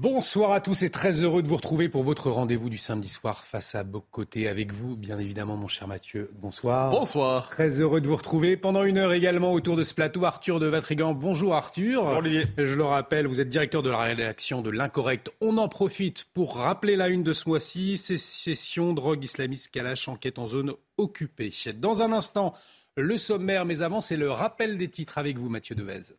Bonsoir à tous et très heureux de vous retrouver pour votre rendez-vous du samedi soir face à Bocoté avec vous, bien évidemment, mon cher Mathieu. Bonsoir. Bonsoir. Très heureux de vous retrouver pendant une heure également autour de ce plateau. Arthur de Vatrigan. Bonjour Arthur. Bonjour Olivier. Je le rappelle, vous êtes directeur de la rédaction de l'Incorrect. On en profite pour rappeler la une de ce mois-ci. Sécession, drogue islamiste, Kalash, enquête en zone occupée. Dans un instant, le sommaire, mais avant, c'est le rappel des titres avec vous, Mathieu Devez.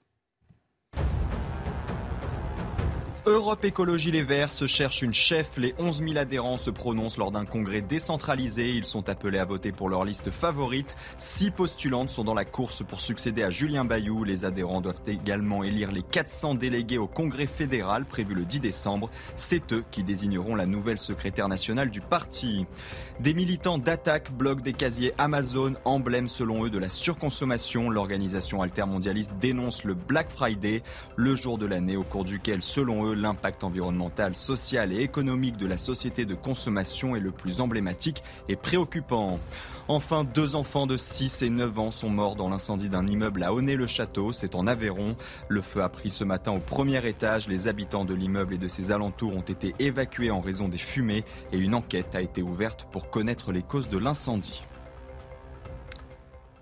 Europe Écologie Les Verts se cherche une chef. Les 11 000 adhérents se prononcent lors d'un congrès décentralisé. Ils sont appelés à voter pour leur liste favorite. Six postulantes sont dans la course pour succéder à Julien Bayou. Les adhérents doivent également élire les 400 délégués au congrès fédéral prévu le 10 décembre. C'est eux qui désigneront la nouvelle secrétaire nationale du parti. Des militants d'attaque bloquent des casiers Amazon, emblème selon eux de la surconsommation. L'organisation altermondialiste dénonce le Black Friday, le jour de l'année au cours duquel, selon eux, l'impact environnemental, social et économique de la société de consommation est le plus emblématique et préoccupant. Enfin, deux enfants de 6 et 9 ans sont morts dans l'incendie d'un immeuble à Honnay-le-Château, c'est en Aveyron. Le feu a pris ce matin au premier étage. Les habitants de l'immeuble et de ses alentours ont été évacués en raison des fumées et une enquête a été ouverte pour connaître les causes de l'incendie.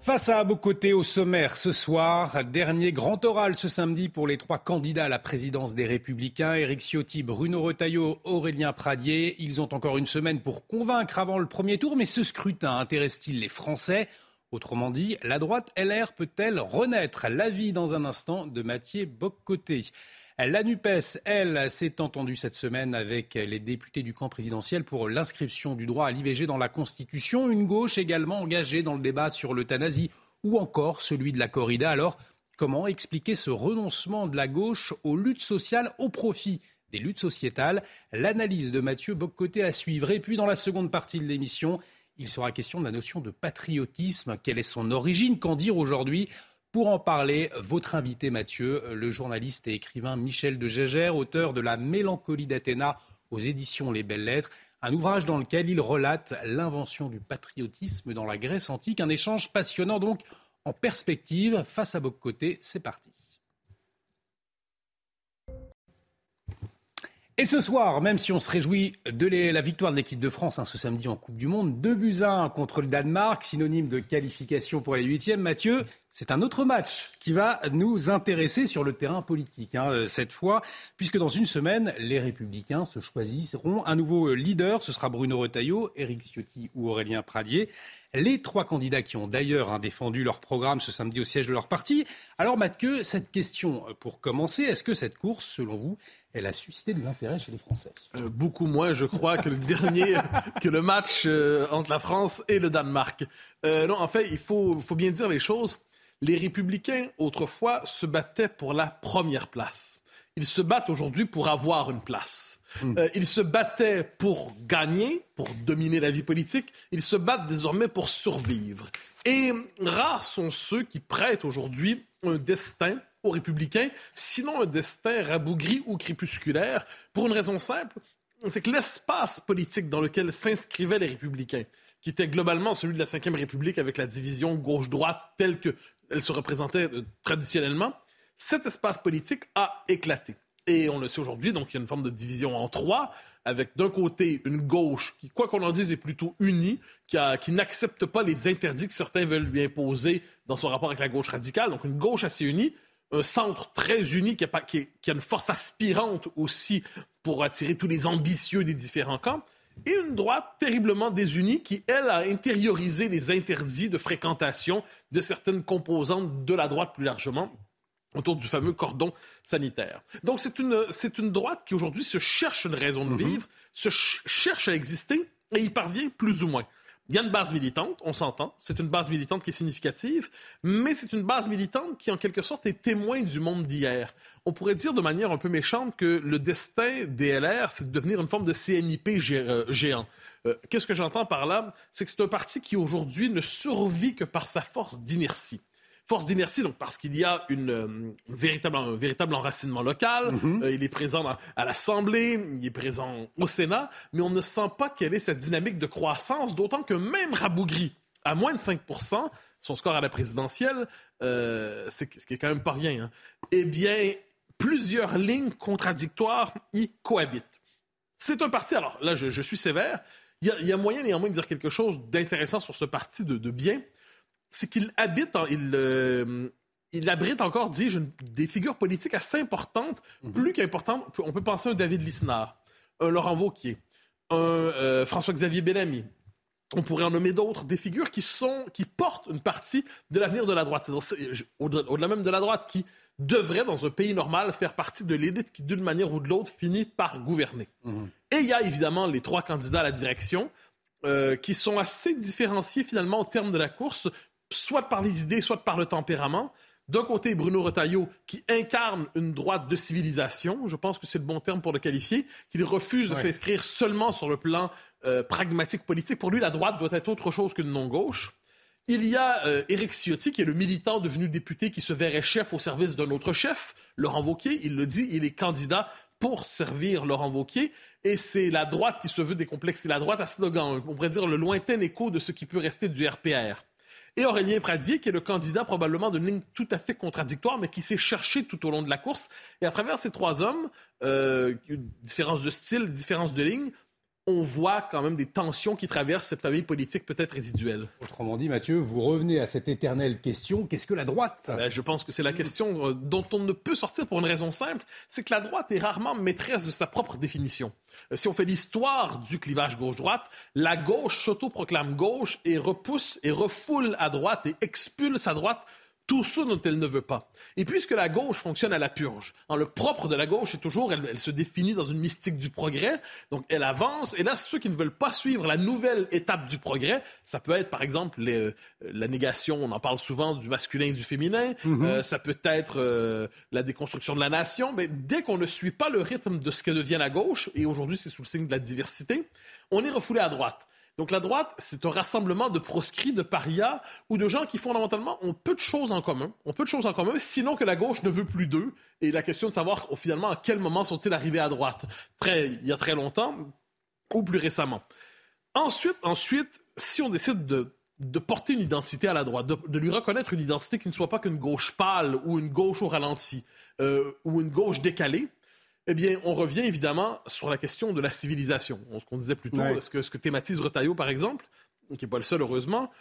Face à côtés au sommaire ce soir, dernier grand oral ce samedi pour les trois candidats à la présidence des Républicains, Éric Ciotti, Bruno Retailleau, Aurélien Pradier. Ils ont encore une semaine pour convaincre avant le premier tour, mais ce scrutin intéresse-t-il les Français? Autrement dit, la droite LR peut-elle renaître? L'avis dans un instant de Mathieu Boccoté. La NUPES, elle, s'est entendue cette semaine avec les députés du camp présidentiel pour l'inscription du droit à l'IVG dans la Constitution. Une gauche également engagée dans le débat sur l'euthanasie ou encore celui de la corrida. Alors, comment expliquer ce renoncement de la gauche aux luttes sociales au profit des luttes sociétales? L'analyse de Mathieu Boccoté à suivre. Et puis, dans la seconde partie de l'émission, il sera question de la notion de patriotisme. Quelle est son origine? Qu'en dire aujourd'hui? Pour en parler, votre invité Mathieu, le journaliste et écrivain Michel de Gégère, auteur de La mélancolie d'Athéna aux éditions Les Belles Lettres, un ouvrage dans lequel il relate l'invention du patriotisme dans la Grèce antique, un échange passionnant donc en perspective. Face à vos côtés, c'est parti. Et ce soir, même si on se réjouit de la victoire de l'équipe de France hein, ce samedi en Coupe du Monde, 2 buts 1 contre le Danemark, synonyme de qualification pour les huitièmes, Mathieu, c'est un autre match qui va nous intéresser sur le terrain politique, hein, euh, cette fois, puisque dans une semaine, les Républicains se choisiront un nouveau leader. Ce sera Bruno Retailleau, Éric Ciotti ou Aurélien Pradier. Les trois candidats qui ont d'ailleurs hein, défendu leur programme ce samedi au siège de leur parti. Alors Mathieu, cette question euh, pour commencer, est-ce que cette course, selon vous, elle a suscité de l'intérêt chez les Français? Euh, Beaucoup moins, je crois, que le dernier, que le match entre la France et le Danemark. non, en fait, il faut bien dire les choses les républicains, autrefois, se battaient pour la première place. Ils se battent aujourd'hui pour avoir une place. Hmm. Euh, ils se battaient pour gagner, pour dominer la vie politique. Ils se battent désormais pour survivre. Et rares sont ceux qui prêtent aujourd'hui un destin aux républicains, sinon un destin rabougri ou crépusculaire, pour une raison simple, c'est que l'espace politique dans lequel s'inscrivaient les républicains, qui était globalement celui de la Ve République avec la division gauche-droite telle que elle se représentait euh, traditionnellement, cet espace politique a éclaté. Et on le sait aujourd'hui, donc il y a une forme de division en trois, avec d'un côté une gauche qui, quoi qu'on en dise, est plutôt unie, qui, n'accepte pas les interdits que certains veulent lui imposer dans son rapport avec la gauche radicale, donc une gauche assez unie, un centre très uni qui a une force aspirante aussi pour attirer tous les ambitieux des différents camps, et une droite terriblement désunie qui, elle, a intériorisé les interdits de fréquentation de certaines composantes de la droite plus largement autour du fameux cordon sanitaire. Donc c'est une, c'est une droite qui aujourd'hui se cherche une raison de mhm. vivre, se cherche à exister et y parvient plus ou moins. Il y a une base militante, on s'entend. C'est une base militante qui est significative, mais c'est une base militante qui, en quelque sorte, est témoin du monde d'hier. On pourrait dire de manière un peu méchante que le destin des LR, c'est de devenir une forme de CNIP euh, géant. Euh, qu'est-ce que j'entends par là? C'est que c'est un parti qui, aujourd'hui, ne survit que par sa force d'inertie force d'inertie, donc parce qu'il y a une, euh, véritable, un véritable enracinement local. Mhm. Euh, il est présent à l'Assemblée, il est présent au Sénat, mais on ne sent pas quelle est cette dynamique de croissance, d'autant que même Rabougri, à moins de 5% son score à la présidentielle, euh, c'est ce qui est quand même pas rien, hein, eh bien, plusieurs lignes contradictoires y cohabitent. C'est un parti, alors là, je, suis sévère, il y, a, moyen néanmoins de dire quelque chose d'intéressant sur ce parti de, de bien c'est qu'il habite, il, euh, il abrite encore, dis-je, des figures politiques assez importantes, mhm. plus qu'importantes. On peut penser à un David Lisnard, un Laurent Vauquier, un euh, François-Xavier Bellamy. On pourrait en nommer d'autres, des figures qui sont, qui portent une partie de l'avenir de la droite, au-delà même de la droite, qui devrait, dans un pays normal, faire partie de l'élite qui, d'une manière ou de l'autre, finit par gouverner. Mhm. Et il y a évidemment les trois candidats à la direction, euh, qui sont assez différenciés finalement au terme de la course soit par les idées, soit par le tempérament. D'un côté, Bruno Retailleau, qui incarne une droite de civilisation, je pense que c'est le bon terme pour le qualifier, qui refuse de s'inscrire seulement sur le plan euh, pragmatique politique. Pour lui, la droite doit être autre chose qu'une non-gauche. Il y a euh, Éric Ciotti, qui est le militant devenu député qui se verrait chef au service d'un autre chef, Laurent Vauquier. Il le dit, il est candidat pour servir Laurent Vauquier. Et c'est la droite qui se veut décomplexer. C'est la droite à slogan, on pourrait dire le lointain écho de ce qui peut rester du RPR et Aurélien Pradier, qui est le candidat probablement d'une ligne tout à fait contradictoire, mais qui s'est cherché tout au long de la course. Et à travers ces trois hommes, euh, différence de style, différence de ligne, on voit quand même des tensions qui traversent cette famille politique peut-être résiduelle. Autrement dit, Mathieu, vous revenez à cette éternelle question, qu'est-ce que la droite? Ben, Je pense que c'est la question euh, dont on ne peut sortir pour une raison simple, c'est que la droite est rarement maîtresse de sa propre définition. Euh, si on fait l'histoire du clivage gauche-droite, la gauche s'autoproclame gauche et repousse et refoule à droite et expulse à droite tout ce dont elle ne veut pas. Et puisque la gauche fonctionne à la purge, en le propre de la gauche est toujours, elle, se définit dans une mystique du progrès, donc elle avance, et là, ceux qui ne veulent pas suivre la nouvelle étape du progrès, ça peut être par exemple euh, la négation, on en parle souvent, du masculin et du féminin, mhm. euh, ça peut être euh, la déconstruction de la nation, mais dès qu'on ne suit pas le rythme de ce que devient la gauche, et aujourd'hui c'est sous le signe de la diversité, on est refoulé à droite. Donc la droite, c'est un rassemblement de proscrits, de parias ou de gens qui fondamentalement ont peu de choses en commun, ont peu de choses en commun, sinon que la gauche ne veut plus d'eux. Et la question de savoir finalement à quel moment sont-ils arrivés à droite, très, il y a très longtemps ou plus récemment. Ensuite, ensuite, si on décide de, porter une identité à la droite, de, lui reconnaître une identité qui ne soit pas qu'une gauche pâle ou une gauche au ralenti euh, ou une gauche décalée, eh bien, on revient évidemment sur la question de la civilisation. Ce qu'on disait plus tôt, ce, que, ce que thématise Retailleau, par exemple, qui n'est pas le seul, heureusement.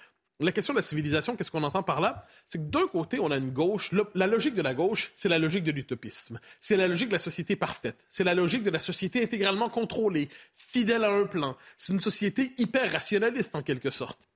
La question de la civilisation, qu'est-ce qu'on entend par là? C'est que d'un côté, on a une gauche. la logique de la gauche, c'est la logique de l'utopisme. C'est la logique de la société parfaite. C'est la logique de la société intégralement contrôlée, fidèle à un plan. C'est une société hyper rationaliste, en quelque sorte.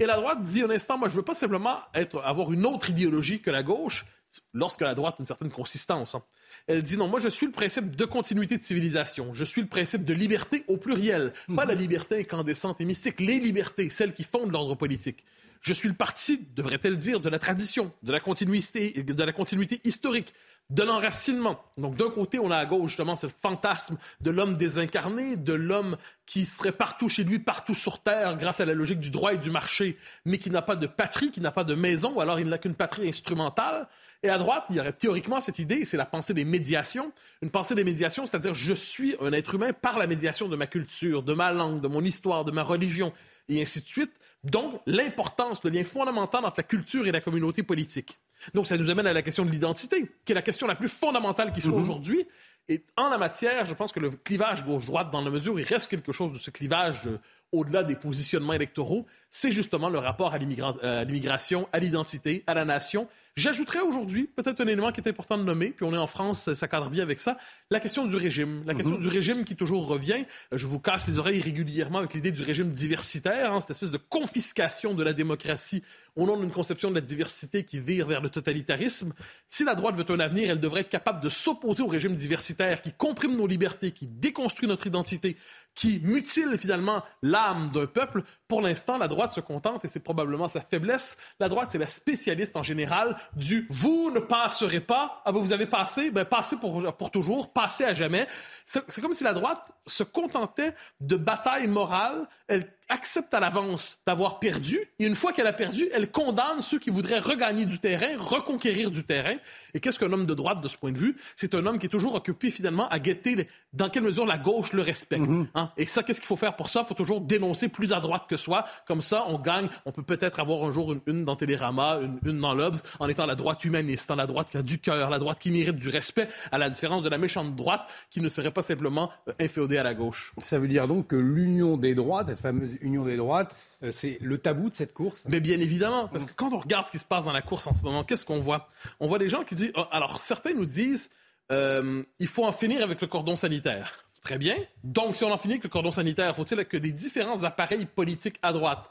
Et la droite dit un instant, moi, je veux pas simplement être, avoir une autre idéologie que la gauche, lorsque la droite a une certaine consistance. Hein. Elle dit non, moi je suis le principe de continuité de civilisation. Je suis le principe de liberté au pluriel. Pas la liberté incandescente et mystique, les libertés, celles qui fondent l'ordre politique. Je suis le parti, devrait-elle dire, de la tradition, de la continuité, de la continuité historique, de l'enracinement. Donc, d'un côté, on a à gauche, justement, ce fantasme de l'homme désincarné, de l'homme qui serait partout chez lui, partout sur Terre, grâce à la logique du droit et du marché, mais qui n'a pas de patrie, qui n'a pas de maison, ou alors il n'a qu'une patrie instrumentale. Et à droite, il y aurait théoriquement cette idée, c'est la pensée des médiations. Une pensée des médiations, c'est-à-dire je suis un être humain par la médiation de ma culture, de ma langue, de mon histoire, de ma religion, et ainsi de suite. Donc, l'importance, le lien fondamental entre la culture et la communauté politique. Donc, ça nous amène à la question de l'identité, qui est la question la plus fondamentale qui soit mhm. aujourd'hui. Et en la matière, je pense que le clivage gauche-droite, dans la mesure où il reste quelque chose de ce clivage euh, au-delà des positionnements électoraux, c'est justement le rapport à l'immigration, à l'identité, à la nation, J'ajouterais aujourd'hui, peut-être un élément qui est important de nommer, puis on est en France, ça cadre bien avec ça, la question du régime. La question mhm. du régime qui toujours revient. Je vous casse les oreilles régulièrement avec l'idée du régime diversitaire, hein, cette espèce de confiscation de la démocratie au nom d'une conception de la diversité qui vire vers le totalitarisme. Si la droite veut un avenir, elle devrait être capable de s'opposer au régime diversitaire qui comprime nos libertés, qui déconstruit notre identité, qui mutile finalement l'âme d'un peuple. Pour l'instant, la droite se contente, et c'est probablement sa faiblesse. La droite, c'est la spécialiste en général du vous ne passerez pas. Ah ben vous avez passé, ben passez pour, pour toujours, passez à jamais. C'est comme si la droite se contentait de batailles morales. Elle accepte à l'avance d'avoir perdu, et une fois qu'elle a perdu, elle condamne ceux qui voudraient regagner du terrain, reconquérir du terrain. Et qu'est-ce qu'un homme de droite de ce point de vue? C'est un homme qui est toujours occupé finalement à guetter dans quelle mesure la gauche le respecte. Mm-hmm. hein? Et ça, qu'est-ce qu'il faut faire pour ça? Il faut toujours dénoncer plus à droite que soi. Comme ça, on gagne. On peut peut-être avoir un jour une, une dans Télérama, une, une dans l'Obs, en étant la droite humaniste, la droite qui a du cœur, la droite qui mérite du respect, à la différence de la méchante droite qui ne serait pas simplement euh, inféodée à la gauche. Ça veut dire donc que l'union des droites, cette fameuse union des droites, euh, c'est le tabou de cette course? Mais bien évidemment, parce que quand on regarde ce qui se passe dans la course en ce moment, qu'est-ce qu'on voit? On voit des gens qui disent, oh, alors certains nous disent, euh, il faut en finir avec le cordon sanitaire. Très bien. Donc, si on en finit avec le cordon sanitaire, faut-il que des différents appareils politiques à droite,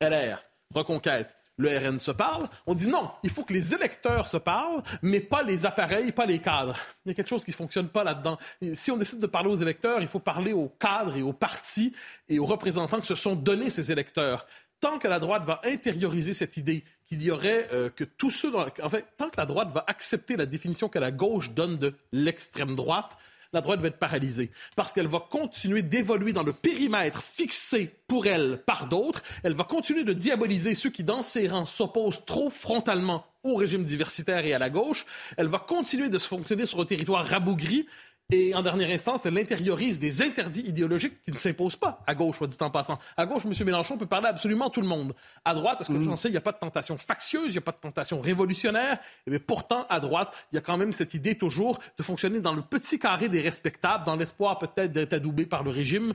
LR, Reconquête, le RN se parle. On dit non, il faut que les électeurs se parlent, mais pas les appareils, pas les cadres. Il y a quelque chose qui ne fonctionne pas là-dedans. Si on décide de parler aux électeurs, il faut parler aux cadres et aux partis et aux représentants que se sont donnés ces électeurs. Tant que la droite va intérioriser cette idée qu'il y aurait euh, que tous ceux... Dans... En fait, tant que la droite va accepter la définition que la gauche donne de l'extrême droite, la droite va être paralysée parce qu'elle va continuer d'évoluer dans le périmètre fixé pour elle par d'autres. Elle va continuer de diaboliser ceux qui, dans ses rangs, s'opposent trop frontalement au régime diversitaire et à la gauche. Elle va continuer de se fonctionner sur un territoire rabougri et en dernière instance, elle intériorise des interdits idéologiques qui ne s'imposent pas à gauche, soit dit en passant. À gauche, M. Mélenchon peut parler à absolument tout le monde. À droite, est-ce que j'en sais, il n'y a pas de tentation factieuse, il n'y a pas de tentation révolutionnaire. Mais eh pourtant, à droite, il y a quand même cette idée toujours de fonctionner dans le petit carré des respectables, dans l'espoir peut-être d'être adoubé par le régime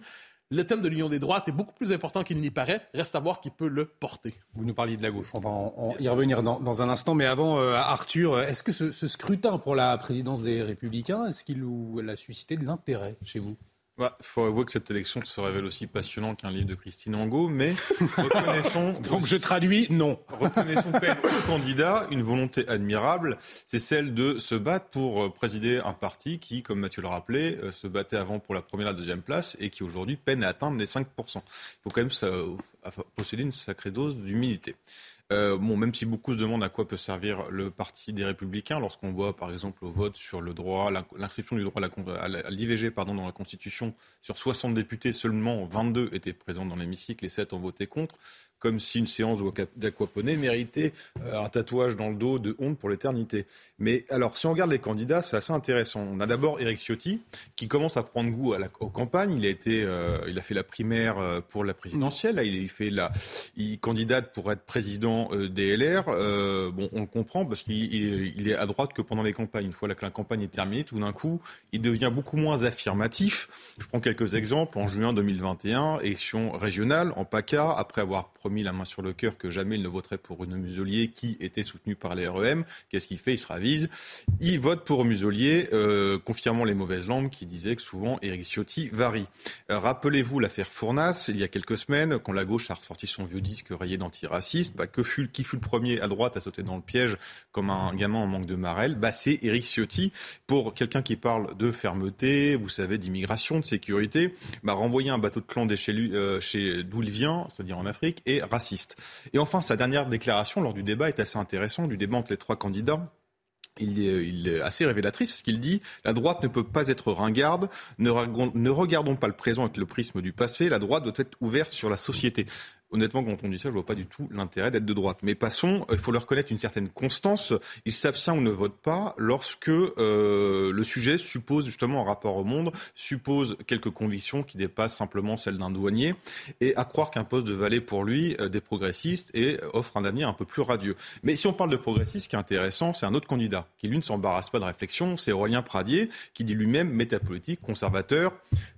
le thème de l'union des droites est beaucoup plus important qu'il n'y paraît. Reste à voir qui peut le porter. Vous nous parliez de la gauche. On va y revenir dans, un instant. Mais avant, euh, Arthur, est-ce que ce, ce, scrutin pour la présidence des Républicains, est-ce qu'il a suscité de l'intérêt chez vous? Il bah, faut avouer que cette élection se révèle aussi passionnante qu'un livre de Christine Angot, mais reconnaissons. Donc je traduis non. Reconnaissons quand même au candidat une volonté admirable, c'est celle de se battre pour euh, présider un parti qui, comme Mathieu le rappelait, euh, se battait avant pour la première et la deuxième place et qui aujourd'hui peine à atteindre les 5%. Il faut quand même posséder une sacrée dose d'humilité. Euh, bon, même si beaucoup se demandent à quoi peut servir le Parti des Républicains, lorsqu'on voit par exemple au vote sur le droit, l'inscription du droit à l'IVG dans la Constitution, sur 60 députés, seulement 22 étaient présents dans l'hémicycle et 7 ont voté contre comme si une séance d'aquaponie méritait euh, un tatouage dans le dos de honte pour l'éternité. Mais alors, si on regarde les candidats, c'est assez intéressant. On a d'abord Éric Ciotti, qui commence à prendre goût à la, aux campagnes. Il a, été, euh, il a fait la primaire euh, pour la présidentielle. Il, fait la, il candidate pour être président des LR. bon, on le comprend parce qu'il il est à droite que pendant les campagnes. Une fois que la campagne est terminée, tout d'un coup, il devient beaucoup moins affirmatif. Je prends quelques exemples. En juin 2021, élection régionale en PACA, après avoir promis mis la main sur le cœur que jamais il ne voterait pour une Muselier qui était soutenue par les REM. Qu'est-ce qu'il fait? Il se ravise. Il vote pour Muselier, euh, confirmant les mauvaises langues qui disaient que souvent Éric Ciotti varie. Euh, rappelez-vous l'affaire Fournas, il y a quelques semaines, quand la gauche a ressorti son vieux disque rayé d'antiraciste, bah, fut, qui fut le premier à droite à sauter dans le piège comme un gamin en manque de marelle? Bah, C'est Éric Ciotti. Pour quelqu'un qui parle de fermeté, vous savez, d'immigration, de sécurité, bah, renvoyer un bateau de clan euh, d'où il vient, c'est-à-dire en Afrique, et raciste. Et enfin, sa dernière déclaration lors du débat est assez intéressante, du débat entre les trois candidats. Il est, assez révélatrice parce qu'il dit la droite ne peut pas être ringarde, ne, regardons pas le présent avec le prisme du passé, la droite doit être ouverte sur la société honnêtement, quand on dit ça, je vois pas du tout l'intérêt d'être de droite. Mais passons, il faut leur reconnaître une certaine constance. Il s'abstient ou ne vote pas lorsque euh, le sujet suppose justement un rapport au monde, suppose quelques convictions qui dépassent simplement celles d'un douanier, et à croire qu'un poste de valet pour lui euh, des progressistes et offre un avenir un peu plus radieux. Mais si on parle de progressistes, ce qui est intéressant, c'est un autre candidat qui lui ne s'embarrasse pas de réflexion, c'est Aurélien Pradier, qui dit lui-même métapolitique, conservateur,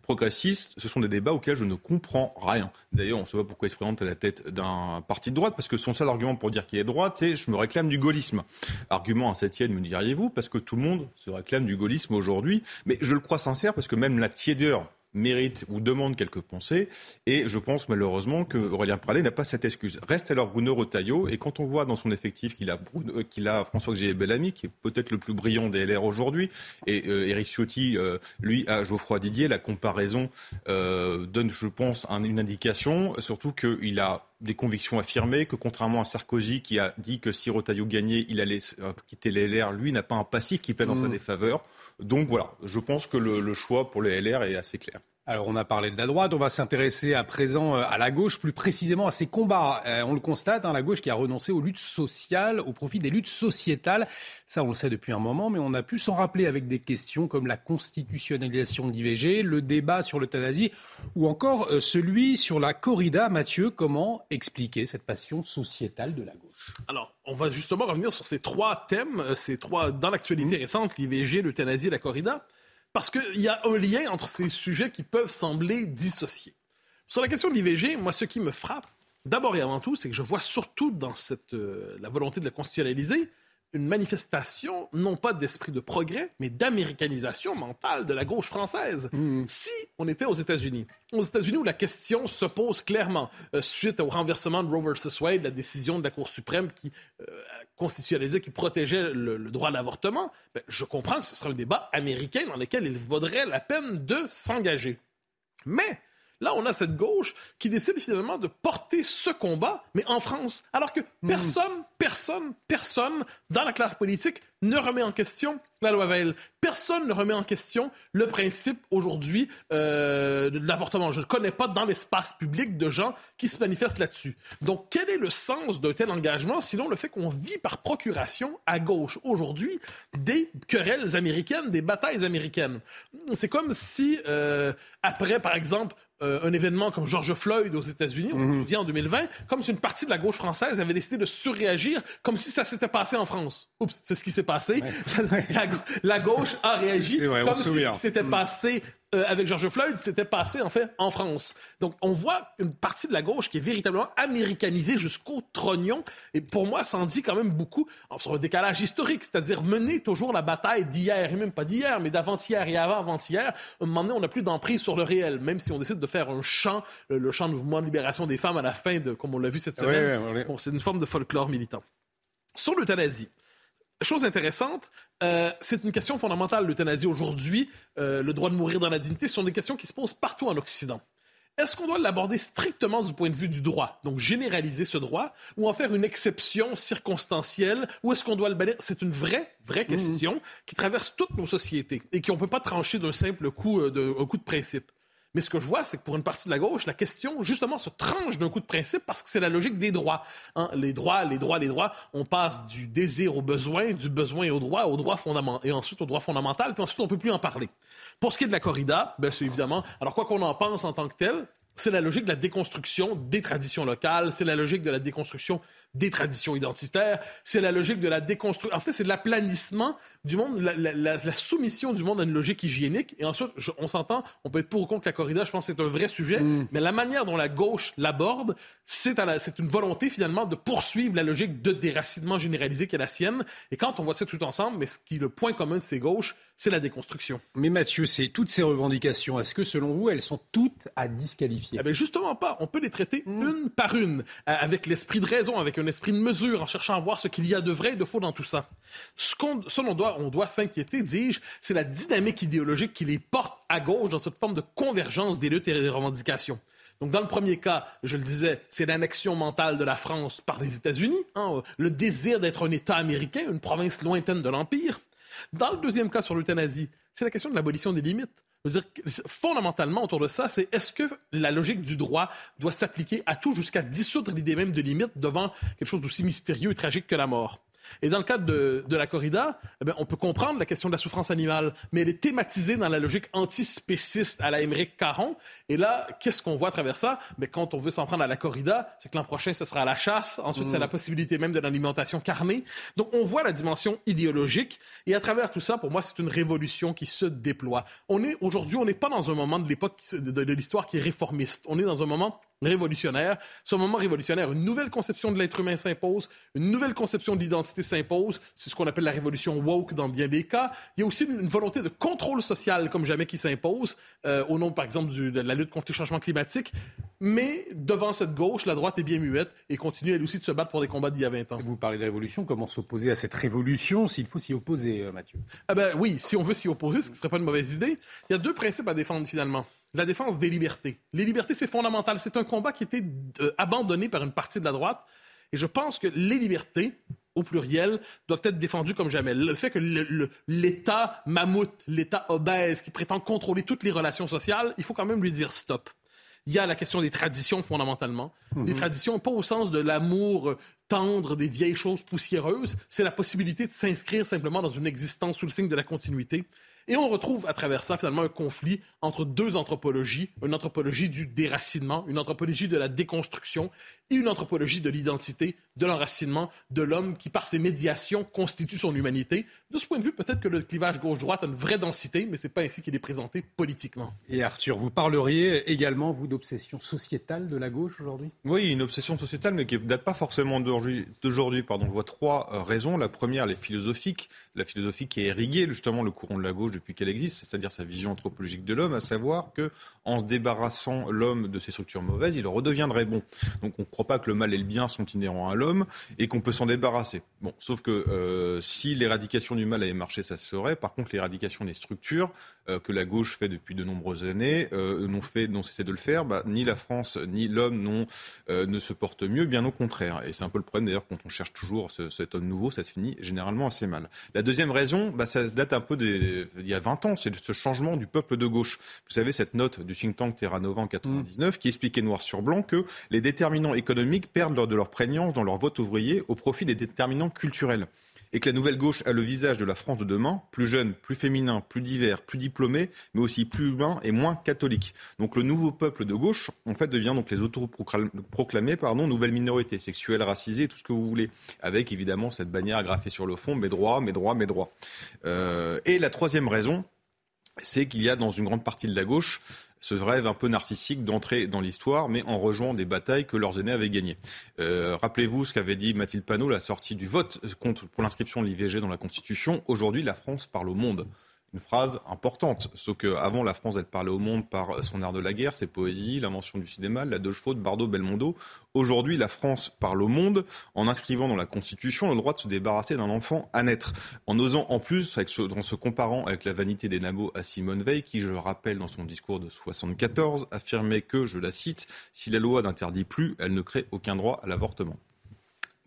progressiste. Ce sont des débats auxquels je ne comprends rien. D'ailleurs, on ne sait pas pourquoi il se présente la tête d'un parti de droite, parce que son seul argument pour dire qu'il est droite, c'est je me réclame du gaullisme. Argument à septième, me diriez-vous, parce que tout le monde se réclame du gaullisme aujourd'hui. Mais je le crois sincère, parce que même la tiédeur mérite ou demande quelques pensées. Et je pense malheureusement que Aurélien Pradé n'a pas cette excuse. Reste alors Bruno Retailleau. Et quand on voit dans son effectif qu'il a, euh, qu'il a François-Xavier Bellamy, qui est peut-être le plus brillant des LR aujourd'hui, et euh, Eric Ciotti, euh, lui, à Geoffroy Didier, la comparaison donne, je pense, une indication, surtout qu'il a des convictions affirmées, que contrairement à Sarkozy qui a dit que si Retailleau gagnait, il allait quitter les LR, lui n'a pas un passif qui plaît dans sa mmh. défaveur. Donc voilà, je pense que le, choix pour les LR est assez clair. Alors on a parlé de la droite, on va s'intéresser à présent euh, à la gauche, plus précisément à ses combats. Euh, on le constate, hein, la gauche qui a renoncé aux luttes sociales au profit des luttes sociétales. Ça on le sait depuis un moment, mais on a pu s'en rappeler avec des questions comme la constitutionnalisation de l'IVG, le débat sur l'euthanasie ou encore euh, celui sur la corrida. Mathieu, comment expliquer cette passion sociétale de la gauche? Alors on va justement revenir sur ces trois thèmes, ces trois dans l'actualité mmh. récente, l'IVG, l'euthanasie et la corrida. Parce qu'il y a un lien entre ces sujets qui peuvent sembler dissociés. Sur la question de l'IVG, moi, ce qui me frappe, d'abord et avant tout, c'est que je vois surtout dans cette, euh, la volonté de la constitutionnaliser une manifestation, non pas d'esprit de progrès, mais d'américanisation mentale de la gauche française. Mmh. Si on était aux États-Unis, aux États-Unis où la question se pose clairement, euh, suite au renversement de Roe versus Wade, la décision de la Cour suprême qui euh, constitutionnalisé qui protégeait le, droit à l'avortement, ben, je comprends que ce serait un débat américain dans lequel il vaudrait la peine de s'engager. Mais Là, on a cette gauche qui décide finalement de porter ce combat, mais en France, alors que hmm. personne, personne, personne dans la classe politique ne remet en question la loi Veil. Personne ne remet en question le principe aujourd'hui euh, de l'avortement. Je ne connais pas dans l'espace public de gens qui se manifestent là-dessus. Donc, quel est le sens d'un tel engagement, sinon le fait qu'on vit par procuration à gauche aujourd'hui des querelles américaines, des batailles américaines? C'est comme si, euh, après, par exemple, euh, un événement comme George Floyd aux États-Unis, mm en 2020, comme si une partie de la gauche française avait décidé de surréagir comme si ça s'était passé en France. Oups, c'est ce qui s'est passé. La, gauche a réagi comme si c'était passé euh, avec George Floyd, c'était passé en fait en France. Donc on voit une partie de la gauche qui est véritablement américanisée jusqu'au trognon. Et pour moi, ça en dit quand même beaucoup sur un décalage historique, c'est-à-dire mener toujours la bataille d'hier, et même pas d'hier, mais d'avant-hier et avant-avant-hier. un moment donné, on n'a plus d'emprise sur le réel, même si on décide de faire un chant, euh, le chant de mouvement de libération des femmes à la fin de, comme on l'a vu cette semaine. c'est une forme de folklore militant. Sur l'euthanasie, Chose intéressante, euh, c'est une question fondamentale, l'euthanasie aujourd'hui, euh, le droit de mourir dans la dignité, ce sont des questions qui se posent partout en Occident. Est-ce qu'on doit l'aborder strictement du point de vue du droit, donc généraliser ce droit, ou en faire une exception circonstancielle, ou est-ce qu'on doit le bannir? C'est une vraie, vraie mmh. question qui traverse toutes nos sociétés et qu'on ne peut pas trancher d'un simple coup, euh, de, un coup de principe. Mais ce que je vois, c'est que pour une partie de la gauche, la question, justement, se tranche d'un coup de principe parce que c'est la logique des droits. Hein. Les droits, les droits, les droits, on passe du désir au besoin, du besoin au droit, au droit fondamental, et ensuite au droit fondamental, puis ensuite on peut plus en parler. Pour ce qui est de la corrida, ben c'est évidemment, alors quoi qu'on en pense en tant que tel, c'est la logique de la déconstruction des traditions locales, c'est la logique de la déconstruction des traditions identitaires, c'est la logique de la déconstruction. En fait, c'est de l'aplanissement du monde, la, soumission du monde à une logique hygiénique. Et ensuite, on s'entend, on peut être pour ou contre la corrida, je pense que c'est un vrai sujet, mm. mais la manière dont la gauche l'aborde, c'est une volonté finalement de poursuivre la logique de déracinement généralisé qui est la sienne. Et quand on voit ça tout ensemble, mais ce qui est le point commun de ces gauches, c'est la déconstruction. Mais Mathieu, c'est toutes ces revendications, est-ce que selon vous, elles sont toutes à disqualifier? Eh bien, Justement pas. On peut les traiter mm. une par une, euh, avec l'esprit de raison, avec un esprit de mesure, en cherchant à voir ce qu'il y a de vrai et de faux dans tout ça. Ce qu'on, on doit, on doit s'inquiéter, dis-je, c'est la dynamique idéologique qui les porte à gauche dans cette forme de convergence des luttes et des revendications. Donc, dans le premier cas, je le disais, c'est l'annexion mentale de la France par les États-Unis, hein, le désir d'être un État américain, une province lointaine de l'Empire. Dans le deuxième cas sur l'euthanasie, c'est la question de l'abolition des limites. Veux dire, fondamentalement, autour de ça, c'est est-ce que la logique du droit doit s'appliquer à tout jusqu'à dissoudre l'idée même de limite devant quelque chose d'aussi mystérieux et tragique que la mort? Et dans le cadre de, de la corrida, eh on peut comprendre la question de la souffrance animale, mais elle est thématisée dans la logique antispéciste à la Émeric Caron. Et là, qu'est-ce qu'on voit à travers ça? Mais Quand on veut s'en prendre à la corrida, c'est que l'an prochain, ce sera la chasse. Ensuite, c'est mm. la possibilité même de l'alimentation carnée. Donc, on voit la dimension idéologique. Et à travers tout ça, pour moi, c'est une révolution qui se déploie. On est aujourd'hui, on n'est pas dans un moment de l'époque de, de l'histoire qui est réformiste. On est dans un moment révolutionnaire. Ce moment révolutionnaire, une nouvelle conception de l'être humain s'impose, une nouvelle conception de l'identité s'impose. C'est ce qu'on appelle la révolution woke dans bien des cas. Il y a aussi une, volonté de contrôle social comme jamais qui s'impose, euh, au nom, par exemple, de la lutte contre les changements climatiques. Mais devant cette gauche, la droite est bien muette et continue elle aussi de se battre pour des combats d'il y a 20 ans. Vous parlez de révolution, comment s'opposer à cette révolution s'il faut s'y opposer, euh, Mathieu? Ah ben, Oui, si on veut s'y opposer, ce qui ne serait pas une mauvaise idée. Il y a deux principes à défendre finalement la défense des libertés. Les libertés, c'est fondamental. C'est un combat qui a été euh, abandonné par une partie de la droite. Et je pense que les libertés, au pluriel, doivent être défendues comme jamais. Le fait que l'État mammouth, l'État obèse, qui prétend contrôler toutes les relations sociales, il faut quand même lui dire stop. Il y a la question des traditions fondamentalement. Des mhm. traditions, pas au sens de l'amour euh, tendre des vieilles choses poussiéreuses, c'est la possibilité de s'inscrire simplement dans une existence sous le signe de la continuité. Et on retrouve à travers ça finalement un conflit entre deux anthropologies, une anthropologie du déracinement, une anthropologie de la déconstruction et une anthropologie de l'identité, de l'enracinement de l'homme qui, par ses médiations, constitue son humanité. De ce point de vue, peut-être que le clivage gauche-droite a une vraie densité, mais ce n'est pas ainsi qu'il est présenté politiquement. Et Arthur, vous parleriez également, vous, d'obsession sociétale de la gauche aujourd'hui? Oui, une obsession sociétale, mais qui ne date pas forcément d'aujourd'hui. Pardon. Je vois trois euh, raisons. La première, les philosophiques. La philosophie qui a irrigué justement le courant de la gauche depuis qu'elle existe, c'est-à-dire sa vision anthropologique de l'homme, à savoir que en se débarrassant l'homme de ses structures mauvaises, il redeviendrait bon. Donc on ne croit pas que le mal et le bien sont inhérents à l'homme et qu'on peut s'en débarrasser. Bon, sauf que euh, si l'éradication du mal avait marché, ça se serait. Par contre, l'éradication des structures que la gauche fait depuis de nombreuses années euh, n'ont fait, n'ont cessé de le faire. Bah, ni la France ni l'homme ne se portent mieux, bien au contraire. Et c'est un peu le problème d'ailleurs quand on cherche toujours cet homme nouveau, ça se finit généralement assez mal. La deuxième raison, bah, ça date un peu d'il y a 20 ans, c'est ce changement du peuple de gauche. Vous savez cette note du think tank Terra Nova en 99 qui expliquait noir sur blanc que les déterminants économiques perdent lors de leur prégnance dans leur vote ouvrier au profit des déterminants culturels et que la nouvelle gauche a le visage de la France de demain, plus jeune, plus féminin, plus divers, plus diplômé, mais aussi plus humain et moins catholique. Donc le nouveau peuple de gauche, en fait, devient donc les autoproclamés, pardon, nouvelle minorité sexuelle, racisée, tout ce que vous voulez, avec évidemment cette bannière graffée sur le fond, mes droits, mes droits, mes droits. Euh, et la troisième raison, c'est qu'il y a dans une grande partie de la gauche ce rêve un peu narcissique d'entrer dans l'histoire, mais en rejoignant des batailles que leurs aînés avaient gagnées. Euh, rappelez-vous ce qu'avait dit Mathilde Panot, la sortie du vote pour l'inscription de l'IVG dans la Constitution. Aujourd'hui, la France parle au monde une phrase importante. Sauf qu'avant, la France, elle parlait au monde par son art de la guerre, ses poésies, l'invention du cinéma, la de chevaux de Bardot, Belmondo. Aujourd'hui, la France parle au monde en inscrivant dans la Constitution le droit de se débarrasser d'un enfant à naître. En osant en plus, en se comparant avec la vanité des nabots à Simone Veil, qui, je le rappelle dans son discours de 74, affirmait que, je la cite, si la loi n'interdit plus, elle ne crée aucun droit à l'avortement.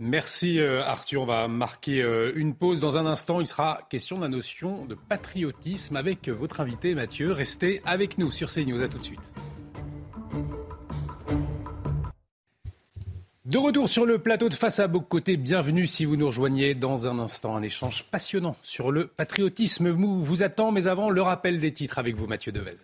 Merci euh, Arthur. On va marquer euh, une pause. Dans un instant, il sera question de la notion de patriotisme avec votre invité Mathieu. Restez avec nous sur CNews. À tout de suite. De retour sur le plateau de Face à Côté, bienvenue si vous nous rejoignez dans un instant. Un échange passionnant sur le patriotisme vous attend, mais avant, le rappel des titres avec vous, Mathieu Devez.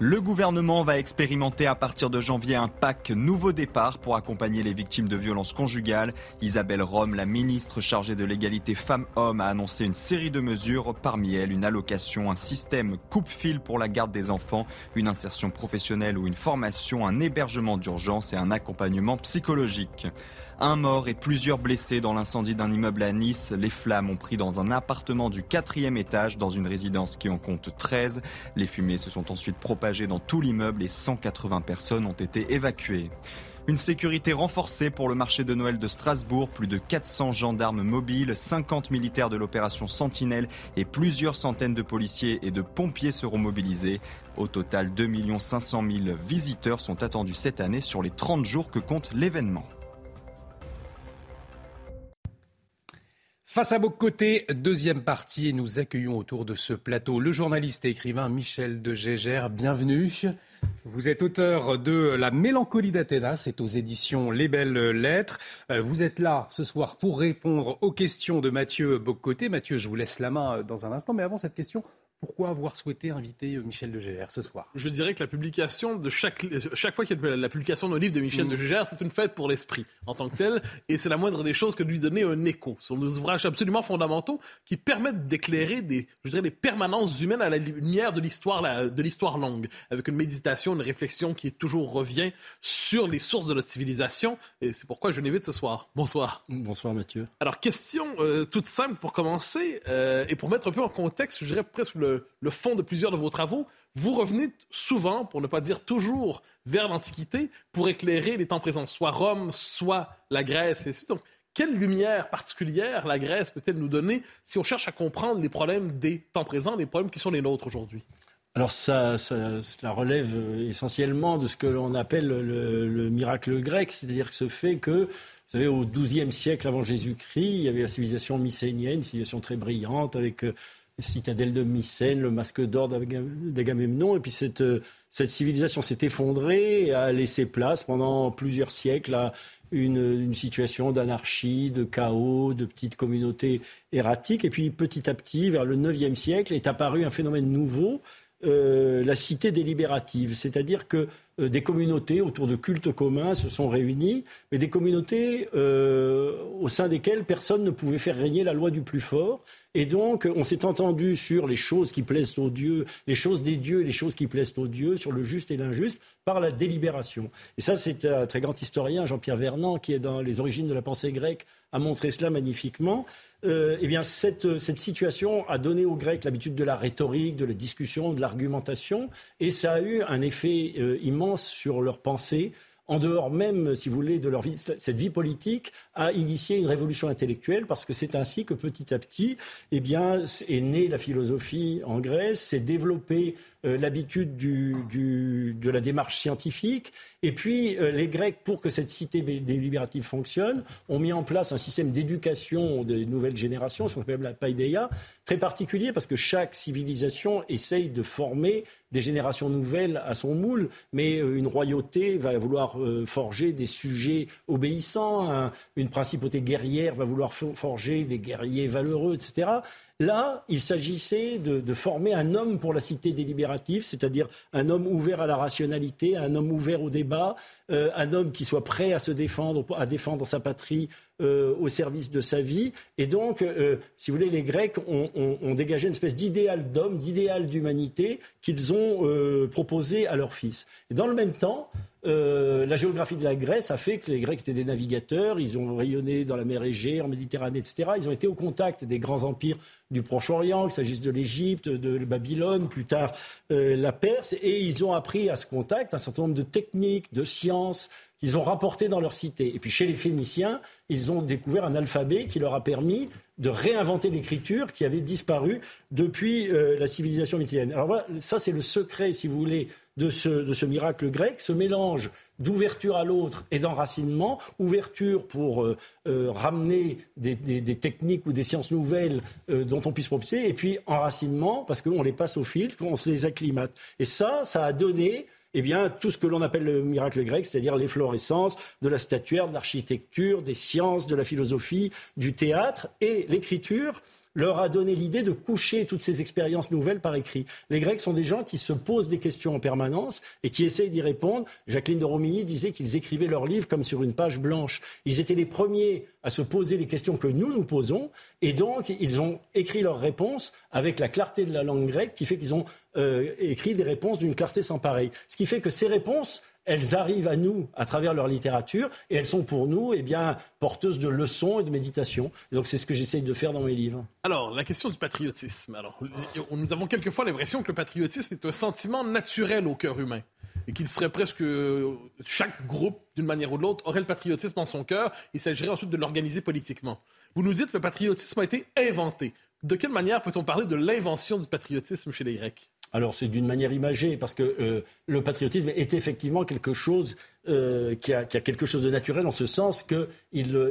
Le gouvernement va expérimenter à partir de janvier un pack nouveau départ pour accompagner les victimes de violences conjugales. Isabelle Rome, la ministre chargée de l'égalité femmes-hommes, a annoncé une série de mesures, parmi elles une allocation, un système coupe-fil pour la garde des enfants, une insertion professionnelle ou une formation, un hébergement d'urgence et un accompagnement psychologique. Un mort et plusieurs blessés dans l'incendie d'un immeuble à Nice. Les flammes ont pris dans un appartement du quatrième étage dans une résidence qui en compte 13. Les fumées se sont ensuite propagées dans tout l'immeuble et 180 personnes ont été évacuées. Une sécurité renforcée pour le marché de Noël de Strasbourg, plus de 400 gendarmes mobiles, 50 militaires de l'opération Sentinelle et plusieurs centaines de policiers et de pompiers seront mobilisés. Au total, 2 500 000 visiteurs sont attendus cette année sur les 30 jours que compte l'événement. Face à vos côtés, deuxième partie, nous accueillons autour de ce plateau le journaliste et écrivain Michel de Gégère. Bienvenue. Vous êtes auteur de La mélancolie d'Athéna, c'est aux éditions Les Belles Lettres. Euh, vous êtes là ce soir pour répondre aux questions de Mathieu Boccoté. Mathieu, je vous laisse la main dans un instant, mais avant cette question, Pourquoi avoir souhaité inviter Michel de Gégère ce soir? Je dirais que la publication de chaque, chaque fois qu'il y a la publication d'un livre de Michel mm. de Gégère, c'est une fête pour l'esprit en tant que tel, et c'est la moindre des choses que de lui donner un écho. Ce sont des ouvrages absolument fondamentaux qui permettent d'éclairer des, je dirais, des permanences humaines à la lumière de l'histoire, de l'histoire longue, avec une méditation, une réflexion qui toujours revient sur les sources de notre civilisation, et c'est pourquoi je l'invite ce soir. Bonsoir. Bonsoir Mathieu. Alors question euh, toute simple pour commencer, euh, et pour mettre un peu en contexte, je dirais presque le, le fond de plusieurs de vos travaux, vous revenez souvent, pour ne pas dire toujours, vers l'Antiquité pour éclairer les temps présents, soit Rome, soit la Grèce. Et donc, quelle lumière particulière la Grèce peut-elle nous donner si on cherche à comprendre les problèmes des temps présents, les problèmes qui sont les nôtres aujourd'hui? Alors ça, ça, cela relève essentiellement de ce que l'on appelle le, miracle grec, c'est-à-dire que ce fait que, vous savez, au XIIe siècle avant Jésus-Christ, il y avait la civilisation mycénienne, une civilisation très brillante, avec euh, citadelle de Mycène, le masque d'or d'Agamemnon. Et puis cette, euh, cette civilisation s'est effondrée et a laissé place pendant plusieurs siècles à une, une situation d'anarchie, de chaos, de petites communautés erratiques. Et puis petit à petit, vers le IXe siècle, est apparu un phénomène nouveau, euh, la cité délibérative, c'est-à-dire que euh, des communautés autour de cultes communs se sont réunies, mais des communautés euh, au sein desquelles personne ne pouvait faire régner la loi du plus fort. Et donc, on s'est entendu sur les choses qui plaisent aux dieux, les choses des dieux et les choses qui plaisent aux dieux, sur le juste et l'injuste, par la délibération. Et ça, c'est un très grand historien, Jean-Pierre Vernant, qui est dans les origines de la pensée grecque, a montré cela magnifiquement. Euh, eh bien, cette, situation a donné aux Grecs l'habitude de la rhétorique, de la discussion, de l'argumentation, et ça a eu un effet immense sur leur pensée en dehors même, si vous voulez, de leur vie, cette vie politique, a initié une révolution intellectuelle parce que c'est ainsi que petit à petit, eh bien, est née la philosophie en Grèce, s'est développée euh, l'habitude de la démarche scientifique. Et puis, euh, les Grecs, pour que cette cité délibérative fonctionne, ont mis en place un système d'éducation des nouvelles générations, ce qu'on appelle la paideia, très particulier parce que chaque civilisation essaye de former des générations nouvelles à son moule, mais euh, une royauté va vouloir forger des sujets obéissants, une principauté guerrière va vouloir forger des guerriers valeureux, etc. Là, il s'agissait de, former un homme pour la cité délibérative, c'est-à-dire un homme ouvert à la rationalité, un homme ouvert au débat, euh, un homme qui soit prêt à se défendre, à défendre sa patrie euh, au service de sa vie. Et donc, euh, si vous voulez, les Grecs ont, dégagé une espèce d'idéal d'homme, d'idéal d'humanité qu'ils ont proposé à leurs fils. Et dans le même temps, euh, la géographie de la Grèce a fait que les Grecs étaient des navigateurs, ils ont rayonné dans la mer Égée, en Méditerranée, etc. Ils ont été au contact des grands empires du Proche-Orient, qu'il s'agisse de l'Égypte, de Babylone, plus tard euh, la Perse, et ils ont appris à ce contact un certain nombre de techniques, de sciences qu'ils ont rapportées dans leur cité. Et puis chez les Phéniciens, ils ont découvert un alphabet qui leur a permis de réinventer l'écriture qui avait disparu depuis euh, la civilisation mythienne. Alors voilà, ça c'est le secret, si vous voulez, de ce, miracle grec, ce mélange d'ouverture à l'autre et d'enracinement, ouverture pour euh, euh, ramener des, techniques ou des sciences nouvelles euh, dont on puisse profiter, et puis enracinement, parce qu'on les passe au fil, qu'on se les acclimate. Et ça, ça a donné eh bien, tout ce que l'on appelle le miracle grec, c'est-à-dire l'efflorescence de la statuaire, de l'architecture, des sciences, de la philosophie, du théâtre et l'écriture leur a donné l'idée de coucher toutes ces expériences nouvelles par écrit. Les Grecs sont des gens qui se posent des questions en permanence et qui essayent d'y répondre. Jacqueline de Romilly disait qu'ils écrivaient leurs livres comme sur une page blanche. Ils étaient les premiers à se poser les questions que nous nous posons et donc ils ont écrit leurs réponses avec la clarté de la langue grecque qui fait qu'ils ont euh, écrit des réponses d'une clarté sans pareil. Ce qui fait que ces réponses elles arrivent à nous à travers leur littérature et elles sont pour nous eh bien, porteuses de leçons et de méditation. Et donc c'est ce que j'essaye de faire dans mes livres. Alors, la question du patriotisme. Alors, nous avons quelquefois l'impression que le patriotisme est un sentiment naturel au cœur humain et qu'il serait presque chaque groupe, d'une manière ou de l'autre, aurait le patriotisme en son cœur. Il s'agirait ensuite de l'organiser politiquement. Vous nous dites que le patriotisme a été inventé. De quelle manière peut-on parler de l'invention du patriotisme chez les Grecs? Alors c'est d'une manière imagée, parce que euh, le patriotisme est effectivement quelque chose euh, qui, a, quelque chose de naturel en ce sens qu'il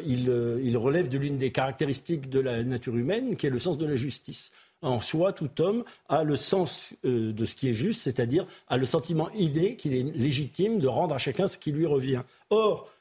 il, relève de l'une des caractéristiques de la nature humaine, qui est le sens de la justice. En soi, tout homme a le sens euh, de ce qui est juste, c'est-à-dire a le sentiment inné qu'il est légitime de rendre à chacun ce qui lui revient. Or,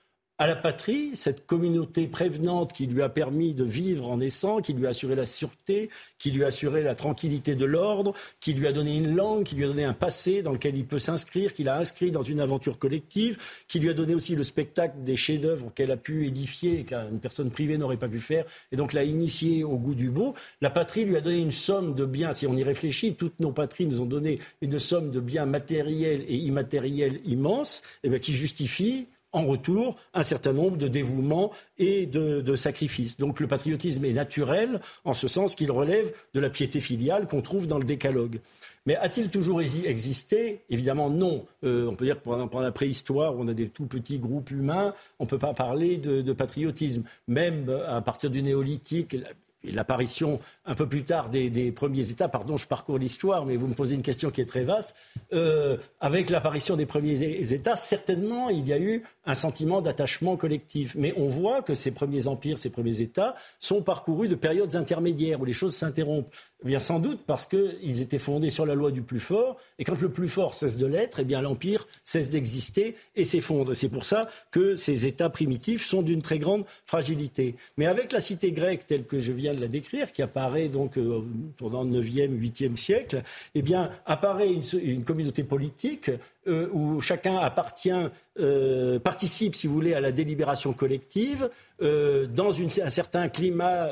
à la patrie, cette communauté prévenante qui lui a permis de vivre en naissant, qui lui a assuré la sûreté, qui lui a assuré la tranquillité de l'ordre, qui lui a donné une langue, qui lui a donné un passé dans lequel il peut s'inscrire, qu'il a inscrit dans une aventure collective, qui lui a donné aussi le spectacle des chefs-d'œuvre qu'elle a pu édifier et qu'une personne privée n'aurait pas pu faire, et donc l'a initié au goût du beau. La patrie lui a donné une somme de biens, si on y réfléchit, toutes nos patries nous ont donné une somme de biens matériels et immatériels immenses, et eh qui justifie en retour un certain nombre de dévouements et de, sacrifices. Donc le patriotisme est naturel en ce sens qu'il relève de la piété filiale qu'on trouve dans le décalogue. Mais a-t-il toujours existé? Évidemment non. Euh, on peut dire que pendant, la préhistoire, on a des tout petits groupes humains, on ne peut pas parler de, de, patriotisme. Même à partir du néolithique, l'apparition un peu plus tard des, premiers États, pardon, je parcours l'histoire, mais vous me posez une question qui est très vaste, euh, avec l'apparition des premiers États, certainement il y a eu un sentiment d'attachement collectif. Mais on voit que ces premiers empires, ces premiers États sont parcourus de périodes intermédiaires où les choses s'interrompent. Eh bien sans doute parce qu'ils étaient fondés sur la loi du plus fort, et quand le plus fort cesse de l'être, eh bien l'empire cesse d'exister et s'effondre. C'est pour ça que ces États primitifs sont d'une très grande fragilité. Mais avec la cité grecque telle que je viens de la décrire, qui apparaît donc euh, le 9e, 8e siècle, eh bien, apparaît une, communauté politique euh, où chacun appartient, euh, participe, si vous voulez, à la délibération collective, dans un certain climat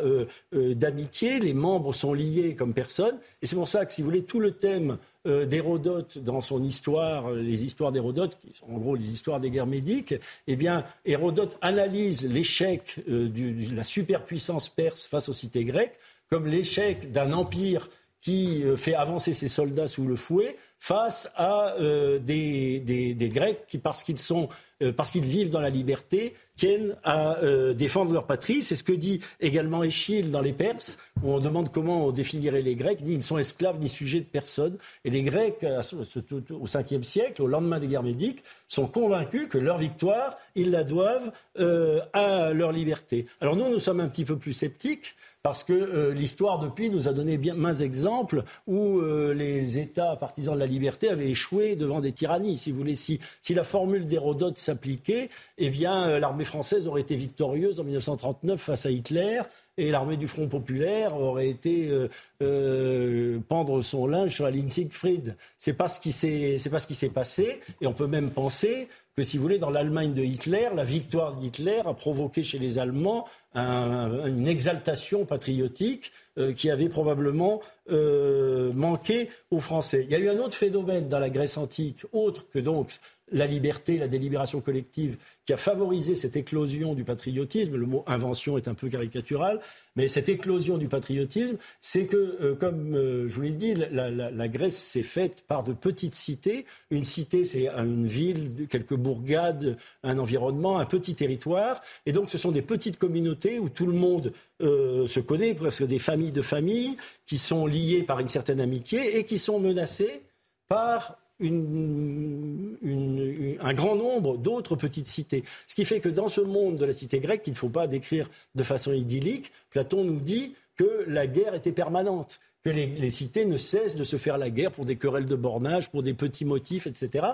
d'amitié. Les membres sont liés comme personne. Et c'est pour ça que, si vous voulez, tout le thème d'Hérodote dans son histoire, les histoires d'Hérodote, qui sont en gros les histoires des guerres médiques, eh bien, Hérodote analyse l'échec de la superpuissance perse face aux cités grecques comme l'échec d'un empire qui euh, fait avancer ses soldats sous le fouet face à euh, des, Grecs qui, parce qu'ils sont, euh, parce qu'ils vivent dans la liberté, tiennent à défendre leur patrie. C'est ce que dit également Échille dans les Perses, où on demande comment on définirait les Grecs. Il dit ils sont esclaves ni sujets de personne. Et les Grecs, au 5e siècle, au lendemain des guerres médiques, sont convaincus que leur victoire, ils la doivent à leur liberté. Alors nous, nous sommes un petit peu plus sceptiques parce que euh, l'histoire depuis nous a donné bien mains exemples où euh, les États partisans de la liberté avaient échoué devant des tyrannies. Si vous voulez, si, si la formule d'Hérodote s'appliquait, eh bien euh, l'armée française aurait été victorieuse en 1939 face à Hitler et l'armée du Front populaire aurait été pendre son linge sur la ligne Siegfried. C'est pas ce qui s'est, c'est pas ce qui s'est passé, et on peut même penser que, si vous voulez, dans l'Allemagne de Hitler, la victoire d'Hitler a provoqué chez les Allemands une exaltation patriotique euh, qui avait probablement euh, manqué aux Français. Il y a eu un autre phénomène dans la Grèce antique, autre que donc la liberté, la délibération collective, qui a favorisé cette éclosion du patriotisme. Le mot invention est un peu caricatural, mais cette éclosion du patriotisme, c'est que, euh, comme je vous l'ai dit, la, Grèce s'est faite par de petites cités. Une cité, c'est une ville, quelques bourgades, un environnement, un petit territoire. Et donc, ce sont des petites communautés où tout le monde euh, se connaît, presque des familles de familles, qui sont liées par une certaine amitié et qui sont menacées par un grand nombre d'autres petites cités. Ce qui fait que dans ce monde de la cité grecque, qu'il ne faut pas décrire de façon idyllique, Platon nous dit que la guerre était permanente, que les, cités ne cessent de se faire la guerre pour des querelles de bornage, pour des petits motifs, etc.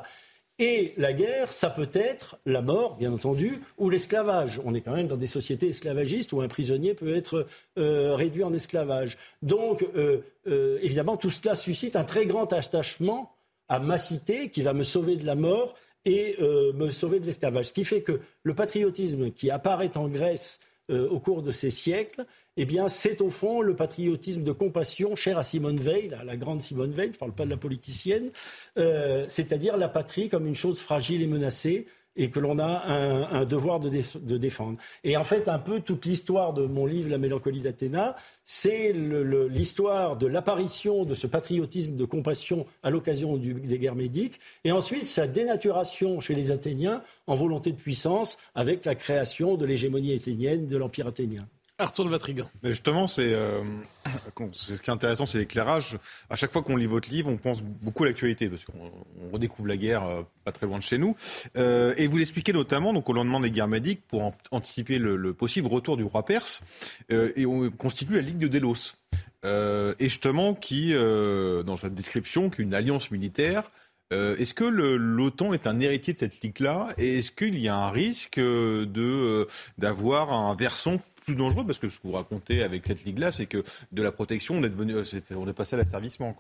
Et la guerre, ça peut être la mort, bien entendu, ou l'esclavage. On est quand même dans des sociétés esclavagistes où un prisonnier peut être euh, réduit en esclavage. Donc, euh, euh, évidemment, tout cela suscite un très grand attachement à ma cité qui va me sauver de la mort et me sauver de l'esclavage. Ce qui fait que le patriotisme qui apparaît en Grèce euh, au cours de ces siècles, eh bien, c'est au fond le patriotisme de compassion cher à Simone Veil, la, la grande Simone Veil, je ne parle pas de la politicienne, euh, c'est-à-dire la patrie comme une chose fragile et menacée, et que l'on a un, devoir de, défendre. Et en fait, un peu toute l'histoire de mon livre La mélancolie d'Athéna, c'est l'histoire de l'apparition de ce patriotisme de compassion à l'occasion des guerres médiques, et ensuite sa dénaturation chez les Athéniens en volonté de puissance avec la création de l'hégémonie athénienne, de l'empire athénien. Arthur de Vatrigan. Mais justement, c'est euh, ce qui est intéressant, c'est l'éclairage. À chaque fois qu'on lit votre livre, on pense beaucoup à l'actualité, parce qu'on redécouvre la guerre euh, pas très loin de chez nous. Euh, et vous l'expliquez notamment, donc au lendemain des guerres médiques, pour anticiper le, possible retour du roi perse, et on constitue la Ligue de Délos. et justement, qui, dans sa description, qu'une alliance militaire est-ce que l'OTAN est un héritier de cette ligue-là Et est-ce qu'il y a un risque d'avoir un versant plus dangereux parce que ce que vous racontez avec cette ligue-là, c'est que de la protection, on est, devenu, on est passé à l'asservissement.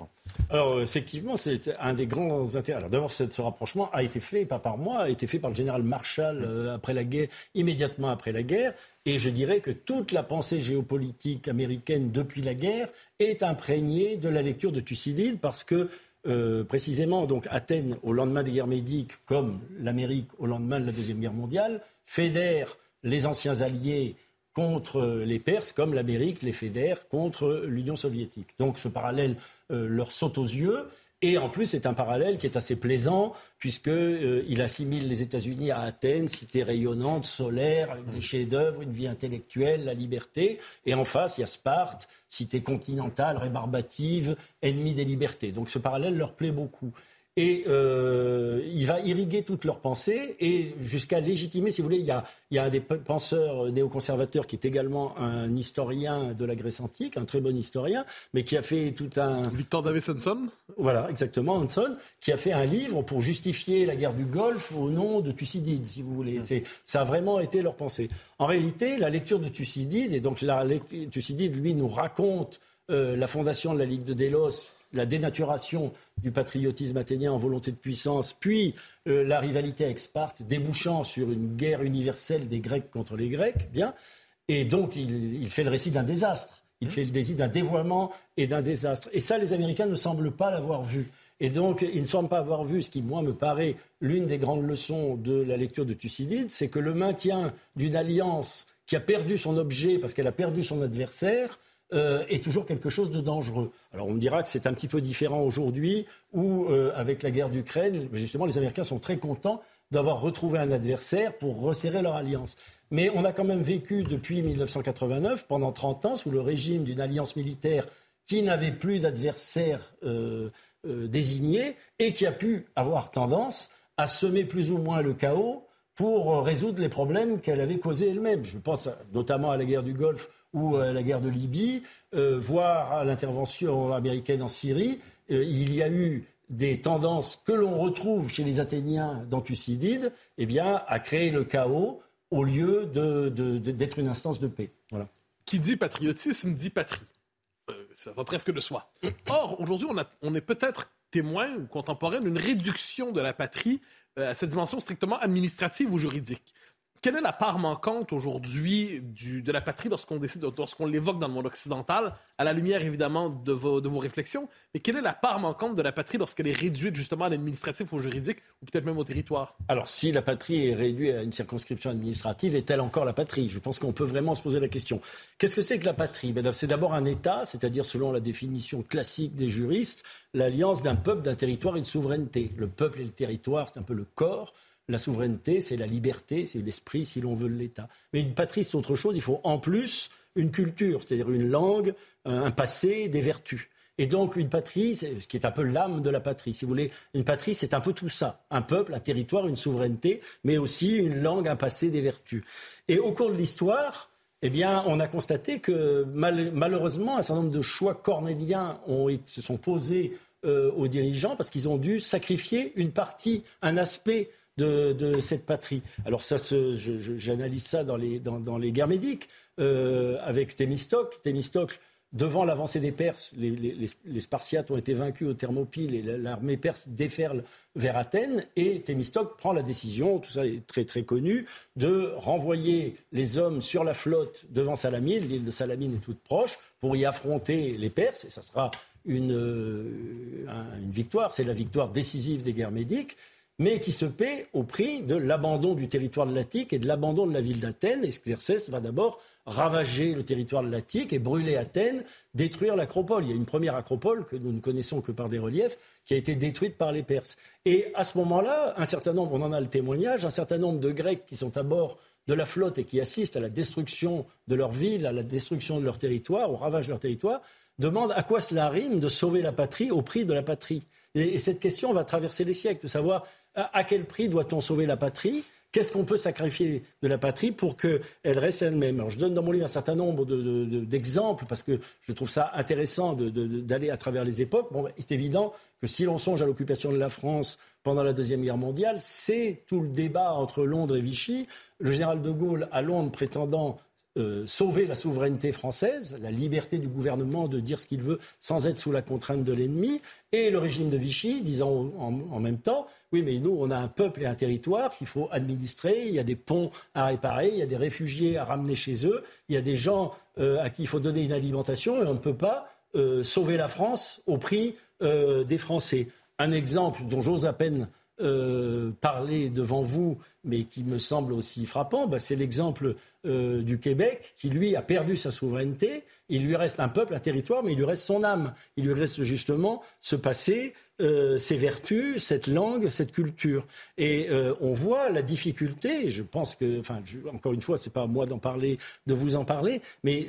Alors, effectivement, c'est un des grands intérêts. Alors, d'abord, ce rapprochement a été fait, pas par moi, a été fait par le général Marshall euh, après la guerre, immédiatement après la guerre. Et je dirais que toute la pensée géopolitique américaine depuis la guerre est imprégnée de la lecture de Thucydide parce que euh, précisément, donc Athènes, au lendemain des guerres médiques, comme l'Amérique au lendemain de la Deuxième Guerre mondiale, fédère les anciens alliés contre les Perses, comme l'Amérique les fédère contre l'Union soviétique. Donc ce parallèle euh, leur saute aux yeux. Et en plus, c'est un parallèle qui est assez plaisant, puisqu'il euh, assimile les États-Unis à Athènes, cité rayonnante, solaire, avec des chefs-d'œuvre, une vie intellectuelle, la liberté. Et en face, il y a Sparte, cité continentale, rébarbative, ennemie des libertés. Donc ce parallèle leur plaît beaucoup et euh, il va irriguer toutes leurs pensées et jusqu'à légitimer, si vous voulez, il y a, il y a un des penseurs néoconservateurs qui est également un historien de la Grèce antique, un très bon historien, mais qui a fait tout un... Victor Davis Hanson Voilà, exactement, Hanson, qui a fait un livre pour justifier la guerre du Golfe au nom de Thucydide, si vous voulez. C'est, ça a vraiment été leur pensée. En réalité, la lecture de Thucydide, et donc la, Thucydide, lui, nous raconte euh, la fondation de la Ligue de Délos, la dénaturation du patriotisme athénien en volonté de puissance, puis euh, la rivalité avec Sparte débouchant sur une guerre universelle des Grecs contre les Grecs, bien. Et donc, il, fait le récit d'un désastre. Il fait le récit d'un dévoiement et d'un désastre. Et ça, les Américains ne semblent pas l'avoir vu. Et donc, ils ne semblent pas avoir vu ce qui, moi, me paraît l'une des grandes leçons de la lecture de Thucydide, c'est que le maintien d'une alliance qui a perdu son objet parce qu'elle a perdu son adversaire euh, est toujours quelque chose de dangereux. Alors on me dira que c'est un petit peu différent aujourd'hui, où euh, avec la guerre d'Ukraine, justement, les Américains sont très contents d'avoir retrouvé un adversaire pour resserrer leur alliance. Mais on a quand même vécu depuis 1989, pendant 30 ans, sous le régime d'une alliance militaire qui n'avait plus d'adversaire euh, désigné et qui a pu avoir tendance à semer plus ou moins le chaos pour résoudre les problèmes qu'elle avait causés elle-même. Je pense notamment à la guerre du Golfe ou la guerre de Libye, euh, voire l'intervention américaine en Syrie, euh, il y a eu des tendances que l'on retrouve chez les Athéniens dans Thucydide, eh bien, à créer le chaos au lieu d'être une instance de paix. Voilà. Qui dit patriotisme dit patrie. Euh, ça va presque de soi. Or, aujourd'hui, on, on, est peut-être témoin ou contemporain d'une réduction de la patrie à cette dimension strictement administrative ou juridique quelle est la part manquante aujourd'hui de la patrie lorsqu'on l'évoque dans le monde occidental, à la lumière évidemment de vos, de vos réflexions, mais quelle est la part manquante de la patrie lorsqu'elle est réduite justement à l'administratif ou au juridique ou peut-être même au territoire? Alors si la patrie est réduite à une circonscription administrative, est-elle encore la patrie? Je pense qu'on peut vraiment se poser la question. Qu'est-ce que c'est que la patrie? Ben, C'est d'abord un État, c'est-à-dire selon la définition classique des juristes, l'alliance d'un peuple, d'un territoire et de souveraineté. Le peuple et le territoire, c'est un peu le corps. La souveraineté, c'est la liberté, c'est l'esprit, si l'on veut, l'État. Mais une patrie, c'est autre chose. Il faut en plus une culture, c'est-à-dire une langue, un passé, des vertus. Et donc une patrie, ce qui est un peu l'âme de la patrie, si vous voulez, une patrie, c'est un peu tout ça. Un peuple, un territoire, une souveraineté, mais aussi une langue, un passé, des vertus. Et au cours de l'histoire, eh bien, on a constaté que malheureusement, un certain nombre de choix cornéliens se sont posés euh, aux dirigeants parce qu'ils ont dû sacrifier une partie, un aspect de, cette patrie. Alors ça, j'analyse ça dans les, dans, les guerres médiques euh, avec Thémistocle. Thémistocle, devant l'avancée des Perses, les, Spartiates ont été vaincus au Thermopyle et l'armée perse déferle vers Athènes. Et Thémistocle prend la décision, tout ça est très très connu, de renvoyer les hommes sur la flotte devant Salamine, l'île de Salamine est toute proche, pour y affronter les Perses. Et ça sera une, euh, une victoire, c'est la victoire décisive des guerres médiques mais qui se paie au prix de l'abandon du territoire de l'Attique et de l'abandon de la ville d'Athènes. Et va d'abord ravager le territoire de l'Attique et brûler Athènes, détruire l'acropole. Il y a une première acropole que nous ne connaissons que par des reliefs qui a été détruite par les Perses. Et à ce moment-là, un certain nombre, on en a le témoignage, un certain nombre de Grecs qui sont à bord de la flotte et qui assistent à la destruction de leur ville, à la destruction de leur territoire, au ravage de leur territoire, demandent à quoi cela rime de sauver la patrie au prix de la patrie. Et, cette question va traverser les siècles, de savoir à, quel prix doit-on sauver la patrie? Qu'est-ce qu'on peut sacrifier de la patrie pour qu'elle reste elle-même? Alors, je donne dans mon livre un certain nombre d'exemples parce que je trouve ça intéressant d'aller à travers les époques. Bon, il est évident que si l'on songe à l'occupation de la France pendant la Deuxième Guerre mondiale, c'est tout le débat entre Londres et Vichy. Le général de Gaulle à Londres prétendant euh, sauver la souveraineté française, la liberté du gouvernement de dire ce qu'il veut sans être sous la contrainte de l'ennemi, et le régime de Vichy disant en, même temps, oui mais nous on a un peuple et un territoire qu'il faut administrer, il y a des ponts à réparer, il y a des réfugiés à ramener chez eux, il y a des gens euh, à qui il faut donner une alimentation et on ne peut pas euh, sauver la France au prix des Français. Un exemple dont j'ose à peine parler devant vous, mais qui me semble aussi frappant, bah, c'est l'exemple euh, du Québec, qui lui a perdu sa souveraineté. Il lui reste un peuple, un territoire, mais il lui reste son âme. Il lui reste justement ce passé, euh, ses vertus, cette langue, cette culture. Et euh, on voit la difficulté, je pense que, enfin, encore une fois, c'est pas à moi d'en parler, de vous en parler, mais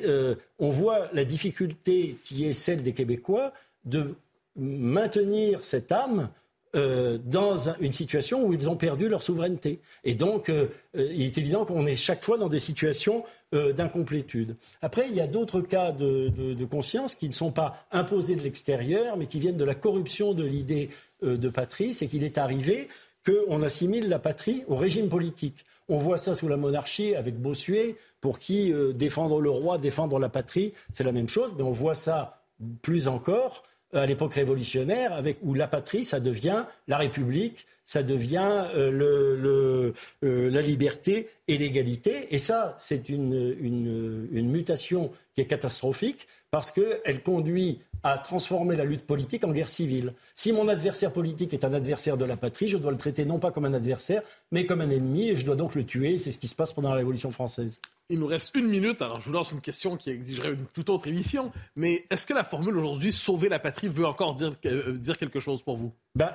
on voit la difficulté qui est celle des Québécois de maintenir cette âme euh, dans une situation où ils ont perdu leur souveraineté. Et donc, euh, euh, il est évident qu'on est chaque fois dans des situations d'incomplétude. Après, il y a d'autres cas de, conscience qui ne sont pas imposés de l'extérieur, mais qui viennent de la corruption de l'idée de patrie. C'est qu'il est arrivé qu'on assimile la patrie au régime politique. On voit ça sous la monarchie avec Bossuet, pour qui défendre le roi, défendre la patrie, c'est la même chose, mais on voit ça plus encore à l'époque révolutionnaire, avec, où la patrie, ça devient la République, ça devient euh, le, euh, la liberté et l'égalité. Et ça, c'est une, une, mutation qui est catastrophique parce qu'elle conduit à transformer la lutte politique en guerre civile. Si mon adversaire politique est un adversaire de la patrie, je dois le traiter non pas comme un adversaire, mais comme un ennemi, et je dois donc le tuer. C'est ce qui se passe pendant la Révolution française. Il nous reste une minute, alors je vous lance une question qui exigerait une toute autre émission, mais est-ce que la formule aujourd'hui sauver la patrie veut encore dire, euh, dire quelque chose pour vous? Ben,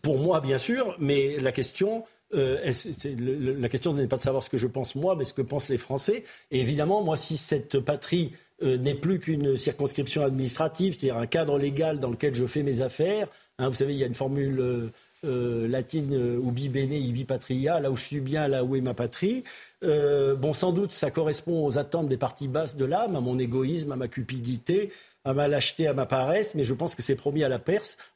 Pour moi, bien sûr, mais la question, euh, la question n'est pas de savoir ce que je pense moi, mais ce que pensent les Français. Et évidemment, moi, si cette patrie euh, n'est plus qu'une circonscription administrative, c'est-à-dire un cadre légal dans lequel je fais mes affaires. Hein, vous savez, il y a une formule euh, euh, latine ubi bene, ibi patria, là où je suis bien, là où est ma patrie. bon, sans doute, ça correspond aux attentes des parties basses de l'âme, à mon égoïsme, à ma cupidité, à ma lâcheté, à ma paresse, mais je pense que c'est promis à la,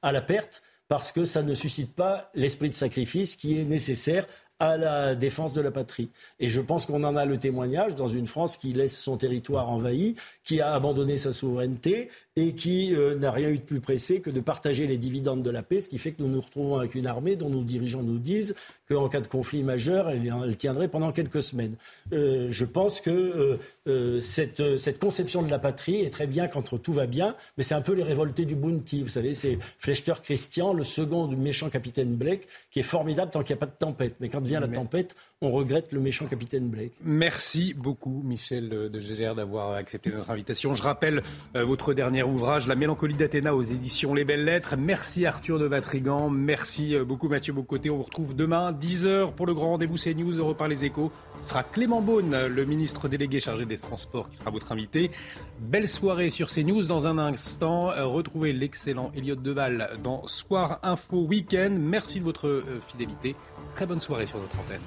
à la perte parce que ça ne suscite pas l'esprit de sacrifice qui est nécessaire à la défense de la patrie. Et je pense qu'on en a le témoignage dans une France qui laisse son territoire envahi, qui a abandonné sa souveraineté et qui euh, n'a rien eu de plus pressé que de partager les dividendes de la paix, ce qui fait que nous nous retrouvons avec une armée dont nos dirigeants nous disent qu'en cas de conflit majeur, elle, tiendrait pendant quelques semaines. Euh, je pense que euh, cette, cette, conception de la patrie est très bien quand tout va bien, mais c'est un peu les révoltés du Bounty. Vous savez, c'est Flechter Christian, le second du méchant capitaine Blake, qui est formidable tant qu'il n'y a pas de tempête. Mais quand vient la tempête, on regrette le méchant capitaine Blake. Merci beaucoup, Michel de Gégère, d'avoir accepté notre invitation. Je rappelle votre dernière ouvrage, La mélancolie d'Athéna aux éditions Les Belles Lettres. Merci Arthur de Vatrigan, merci euh, beaucoup Mathieu Bocoté. On vous retrouve demain, 10h pour le grand rendez-vous CNews, Europe par les échos. Ce sera Clément Beaune, le ministre délégué chargé des Transports, qui sera votre invité. Belle soirée sur CNews. Dans un instant, euh, retrouvez l'excellent Elliott Deval dans Soir Info Week-end. Merci de votre euh, fidélité. Très bonne soirée sur notre antenne.